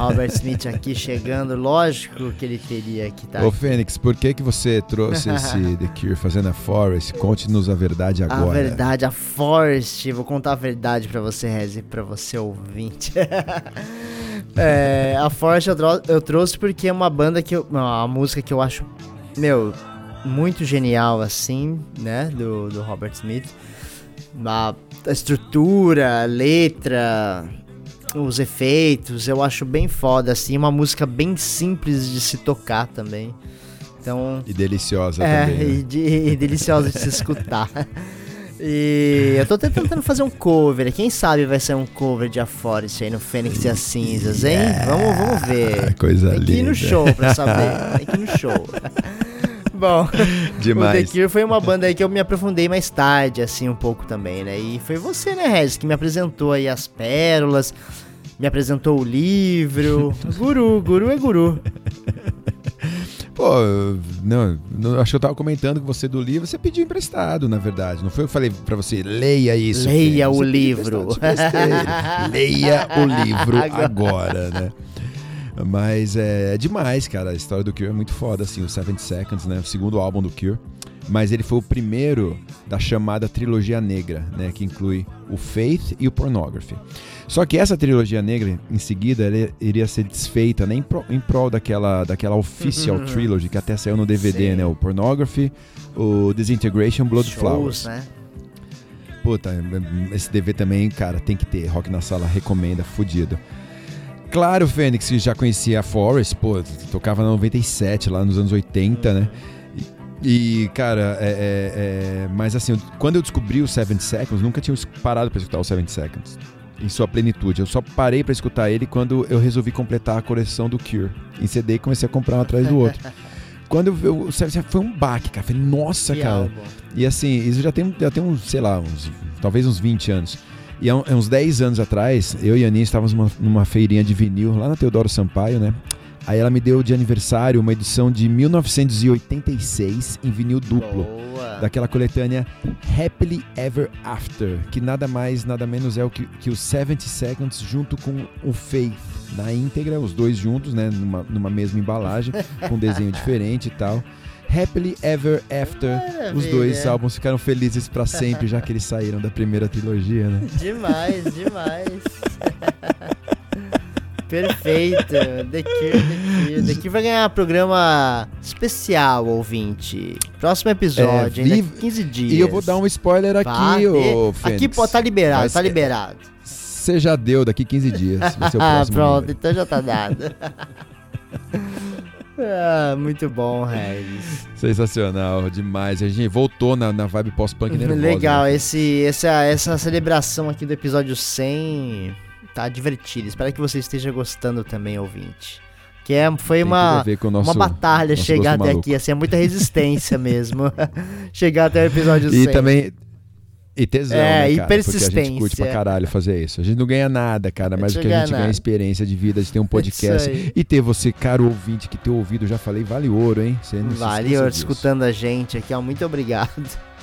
Robert Smith aqui chegando. Lógico que ele teria que estar Ô Fênix, por que que você trouxe esse (laughs) The Cure fazendo a Forest? Conte-nos a verdade A agora. verdade, a Forest. Vou contar a verdade pra você, Rezi, pra você ouvinte. (laughs) É, a Forest eu, eu trouxe porque é uma banda que eu. Uma música que eu acho, meu, muito genial, assim, né? Do, do Robert Smith. A, a estrutura, a letra, os efeitos, eu acho bem foda, assim. Uma música bem simples de se tocar também. Então, E deliciosa é, também. e, né? de, e deliciosa de se escutar. (laughs) E eu tô tentando fazer um cover. Quem sabe vai ser um cover de A Forest aí no Fênix e as Cinzas, hein? Vamos, vamos ver. Coisa Tem que ir linda. no show pra saber. (laughs) Tem que ir no show. (laughs) Bom, (laughs) o Demais. The Cure foi uma banda aí que eu me aprofundei mais tarde, assim, um pouco também, né? E foi você, né, Regis, que me apresentou aí as pérolas, me apresentou o livro. (laughs) Guru, guru é guru. Pô, não, não, acho que eu tava comentando com você do livro, você pediu emprestado, na verdade. Não foi eu que falei pra você, leia isso. Leia o livro. leia o livro agora, né? Mas é, é demais, cara. A história do Cure é muito foda, assim. O Seven Seconds, né? O segundo álbum do Cure. Mas ele foi o primeiro da chamada trilogia negra, né? Que inclui o Faith e o Pornography. Só que essa trilogia negra, em seguida, iria ser desfeita né, em, pro, em prol daquela, daquela Official Trilogy, que até saiu no DVD, Sim. né? O Pornography, o Disintegration, Blood Shows, Flowers. né? Puta, esse DVD também, cara, tem que ter. Rock na Sala recomenda, fudido. Claro, Fênix, que já conhecia a Forest, pô, tocava na 97, lá nos anos 80, né? E, cara, é, é- é- mas assim, quando eu descobri o Seven Seconds, nunca tinha parado pra escutar o Seven Seconds em sua plenitude. Eu só parei pra escutar ele quando eu resolvi completar a coleção do Cure em CD e comecei a comprar um atrás do outro. (laughs) quando eu, eu, o Seven Seconds foi um baque, cara. Falei, nossa, Que cara. álbum. E assim, isso já tem, já tem uns, sei lá, uns, talvez uns 20 anos. E há, um- há uns 10 anos atrás, eu e a Aninha estávamos numa, numa feirinha de vinil lá na Teodoro Sampaio, né? Aí ela me deu de aniversário uma edição de 1986 em vinil duplo. Boa. Daquela coletânea Happily Ever After, que nada mais, nada menos é o que, que os 70 Seconds junto com o Faith na íntegra, os dois juntos, né, numa, numa mesma embalagem, com desenho (laughs) diferente e tal. Happily Ever After, os Maravilha. dois álbuns ficaram felizes pra sempre, já que eles saíram da primeira trilogia, né? (laughs) Demais, demais. (laughs) Perfeito. The Cure, The Esse daqui vai ganhar programa especial, ouvinte. Próximo episódio, É, vive- 15 dias. E eu vou dar um spoiler aqui, ô. Aqui pô, tá liberado, Mas tá é- liberado. Você já deu daqui 15 dias. Vai ser o (laughs) Ah, próximo pronto, então já tá dado. Ah, muito bom, Regis. Sensacional, demais. A gente voltou na, na vibe pós-punk nervosa. Legal, né? esse, essa, essa celebração aqui do episódio 100 tá divertida. Espero que você esteja gostando também, ouvinte. Que é, foi Tem uma, nosso, uma batalha chegar até maluco. aqui, assim, é muita resistência mesmo. (laughs) chegar até o episódio 100. E também. E tesão, É, né, e cara? Porque a gente curte pra caralho fazer isso. A gente não ganha nada, cara, mas o que a gente ganha é nada. experiência de vida, de ter um podcast. E ter você, caro ouvinte, que teu ouvido, já falei, vale ouro, hein? Você não Vale, disso. escutando a gente aqui, ó, muito obrigado. (laughs)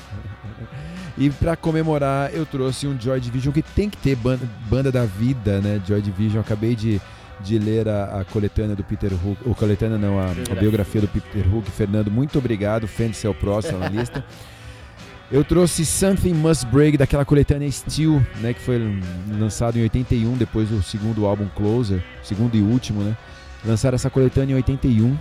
E pra comemorar, eu trouxe um Joy Division que tem que ter banda, banda da vida, né? Joy Division, acabei de, de ler a, a coletânea do Peter Hook, ou coletânea não, a, a biografia do Peter Hook. Fernando, muito obrigado. É o próximo na lista. (laughs) Eu trouxe Something Must Break, daquela coletânea Steel, né? Que foi lançado em 81, depois do segundo álbum Closer, segundo e último, né? Lançaram essa coletânea em 81.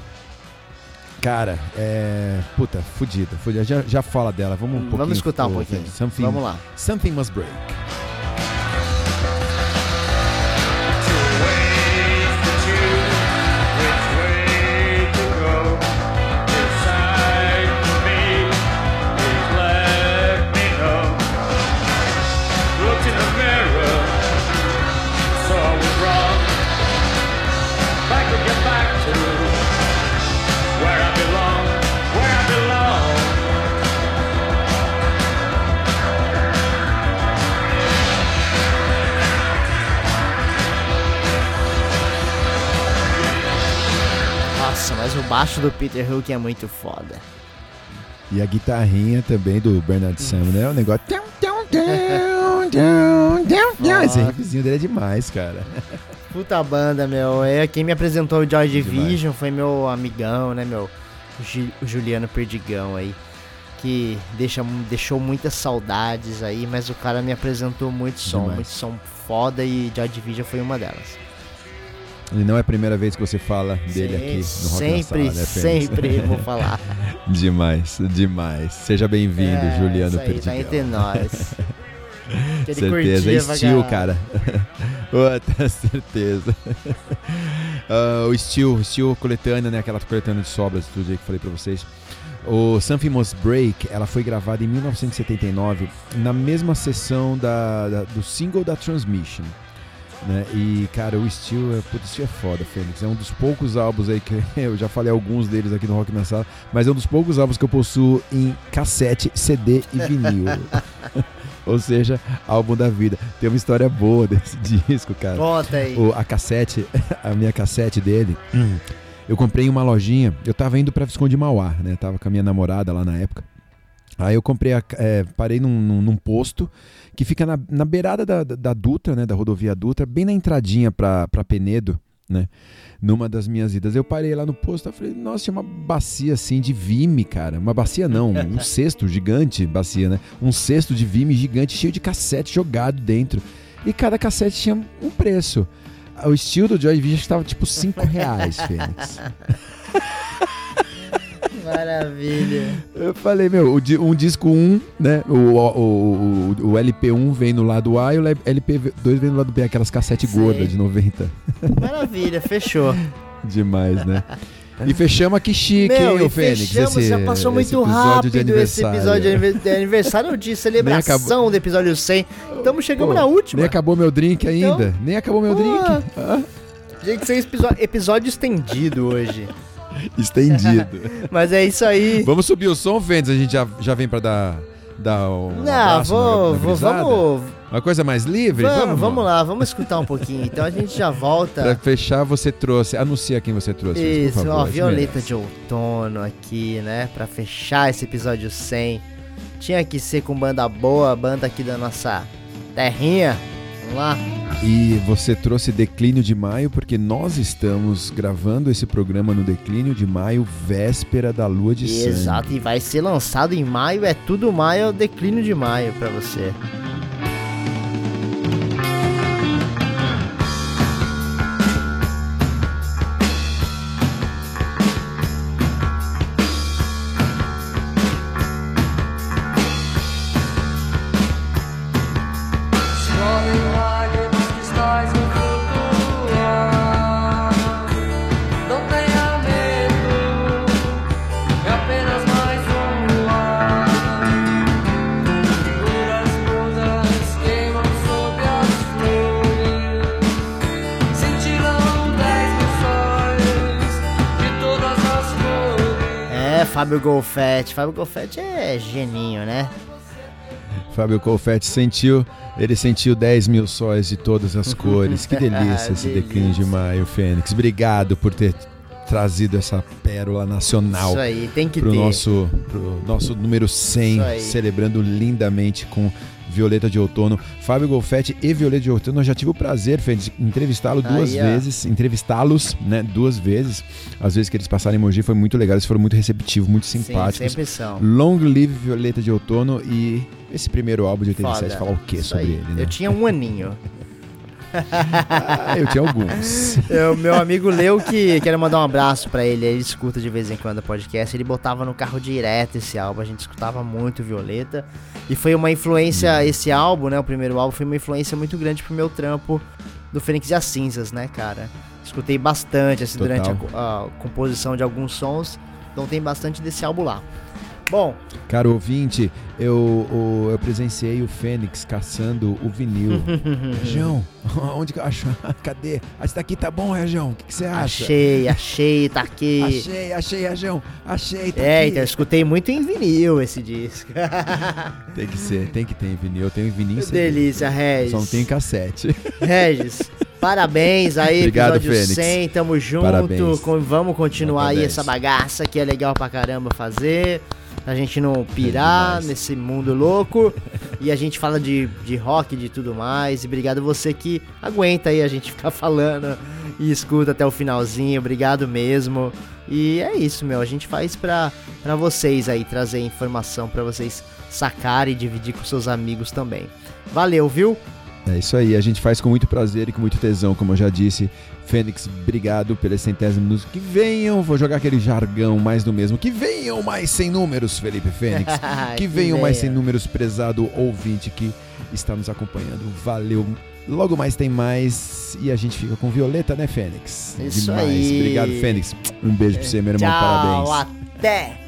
Cara, é. Puta, fudida. fudida. Já, já fala dela. Vamos um pouquinho. Vamos escutar um pouquinho. Something, Vamos lá. Something Must Break. Baixo do Peter Hook é muito foda. E a guitarrinha também do Bernard Sam, né? O negócio. (laughs) Esse riffzinho dele é demais, cara. (laughs) Puta banda, meu. É, quem me apresentou o Joy. Division foi meu amigão, né, meu? O Juliano Perdigão aí. Que deixa, deixou muitas saudades aí, mas o cara me apresentou muito som, Demais. muito som foda e Joy Division foi uma delas. E não é a primeira vez que você fala dele aqui no Rock na sempre, Sala, né, sempre vou falar. (laughs) Demais, demais. Seja bem-vindo, É, Juliano isso aí, tá Perdigão. entre nós. (laughs) Certeza, é Steel, cara. (laughs) Outra certeza. Ah, o Steel, Steel coletânea, né? Aquela coletânea de sobras do dia que eu falei pra vocês. O Something Must Break, ela foi gravada em 1979, na mesma sessão da, da- do single da Transmission. Né? E, cara, o Steel é, putz, Steel é foda, Fênix. É um dos poucos álbuns aí que (laughs) eu já falei alguns deles aqui no Rock na Sala, mas é um dos poucos álbuns que eu possuo em cassete, CD e vinil. (laughs) (laughs) Ou seja, álbum da vida. Tem uma história boa desse disco, cara. Conta aí. O- a cassete, a minha cassete dele, eu comprei em uma lojinha. Eu tava indo pra Visconde Mauá, né? Tava com a minha namorada lá na época. Aí eu comprei, a, é, parei num, num- num posto que fica na, na beirada da, da, Dutra, né? Da rodovia Dutra, bem na entradinha pra, pra Penedo, né? Numa das minhas idas. Eu parei lá no posto e falei, nossa, tinha uma bacia assim de vime, cara. Uma bacia não, (laughs) um cesto gigante, bacia, né? Um cesto de vime gigante, cheio de cassete jogado dentro. E cada cassete tinha um preço. O estilo do Joy Division estava tipo 5 reais, Fênix. (laughs) Maravilha. Eu falei, meu, um disco 1, né? O, o, o, o LP1 vem no lado A e o LP2 vem no lado B, aquelas cassete gordas de 90. Maravilha, fechou. Demais, né? E fechamos aqui chique, hein, Meu, ô e Fênix? fechamos, esse, já passou muito rápido esse episódio de anive- de aniversário de celebração do episódio 100. Estamos chegando na última. Nem acabou meu drink ainda. Nem acabou meu Pô. drink. Ah, Gente, sem episódio, episódio estendido hoje. (laughs) estendido. (laughs) Mas é isso aí. Vamos subir o som, Fênix? A gente já, já vem pra dar, dar um Não, vou, vou, vamos, Uma coisa mais livre? vamos, vamos lá, vamos escutar um pouquinho. Então a gente já (laughs) Pra volta. fechar, você trouxe. Anuncia quem você trouxe. Isso, por favor, ó, Violeta de Outono aqui, né? Pra fechar esse episódio 100. Tinha que ser com banda boa, banda aqui da nossa terrinha. Vamos lá. E você trouxe Declínio de Maio, porque nós estamos gravando esse programa no Declínio de Maio, véspera da lua de sangue. Exato, e vai ser lançado em maio, é tudo maio, é o declínio de maio pra você. Fábio Golfetti. Fábio Golfetti é geninho, né? Fábio Colfetti sentiu, ele sentiu 10 mil sóis de todas as (laughs) cores. Que delícia esse (laughs) Delícia. declínio de maio, Fênix. Obrigado por ter trazido essa pérola nacional Isso aí, tem que pro ter. nosso, pro nosso número 100, Isso aí. celebrando lindamente com Violeta de Outono. Fábio Golfetti e Violeta de Outono, eu já tive o prazer, Fê, de entrevistá-lo duas ó. vezes, entrevistá-los, né, duas vezes. As vezes que eles passaram em Mogi foi muito legal, eles foram muito receptivos, muito Sim, simpáticos. sempre são. Long Live Violeta de Outono e esse primeiro álbum de 87, Foda. falar o que sobre ele, né? Eu tinha um aninho. (laughs) Ah, eu tinha alguns. (laughs) O meu amigo Leu, que quero mandar um abraço pra ele, ele escuta de vez em quando o podcast, ele botava no carro direto esse álbum, a gente escutava muito Violeta, e foi uma influência, esse álbum, né, o primeiro álbum, foi uma influência muito grande pro meu trampo do Fênix e as Cinzas, né, cara. Escutei bastante, assim, Total. durante a, a composição de alguns sons, então tem bastante desse álbum lá. Bom, Caro ouvinte, eu, o- eu presenciei o Fênix caçando o vinil. (laughs) Região, (laughs) onde que eu acho? (laughs) Cadê? Ah, Esse daqui tá bom, Região? O que que você acha? achei, achei, tá aqui. Achei, achei, Região. Achei, tá É, aqui. então eu escutei muito em vinil esse disco. Tem que ser, tem que ter em vinil. Eu tenho em vinil e Que CD. delícia, Regis. Só não tem em cassete. Regis, parabéns aí, Obrigado, episódio Fênix. 100, tamo junto. Parabéns. vamos continuar aí Parabéns. essa bagaça que é legal pra caramba fazer. A gente não pirar demais. nesse mundo louco. E a gente fala de, de rock, de tudo mais. E obrigado você que aguenta aí a gente (laughs) ficar falando e escuta até o finalzinho. Obrigado mesmo. E é isso, meu. A gente faz pra, pra vocês aí, trazer informação pra vocês sacarem e dividir com seus amigos também. Valeu, viu? É isso aí, a gente faz com muito prazer e com muito tesão, como eu já disse. Fênix, obrigado pela centésima música. Que venham, vou jogar aquele jargão mais do mesmo. Que venham mais sem números, Felipe Fênix. (laughs) Que venham mais sem números, prezado ouvinte que está nos acompanhando. Valeu. Logo mais tem mais e a gente fica com Violeta, né, Fênix? Isso Demais. aí. Obrigado, Fênix. Um beijo pra você, meu irmão. Tchau, Parabéns. até!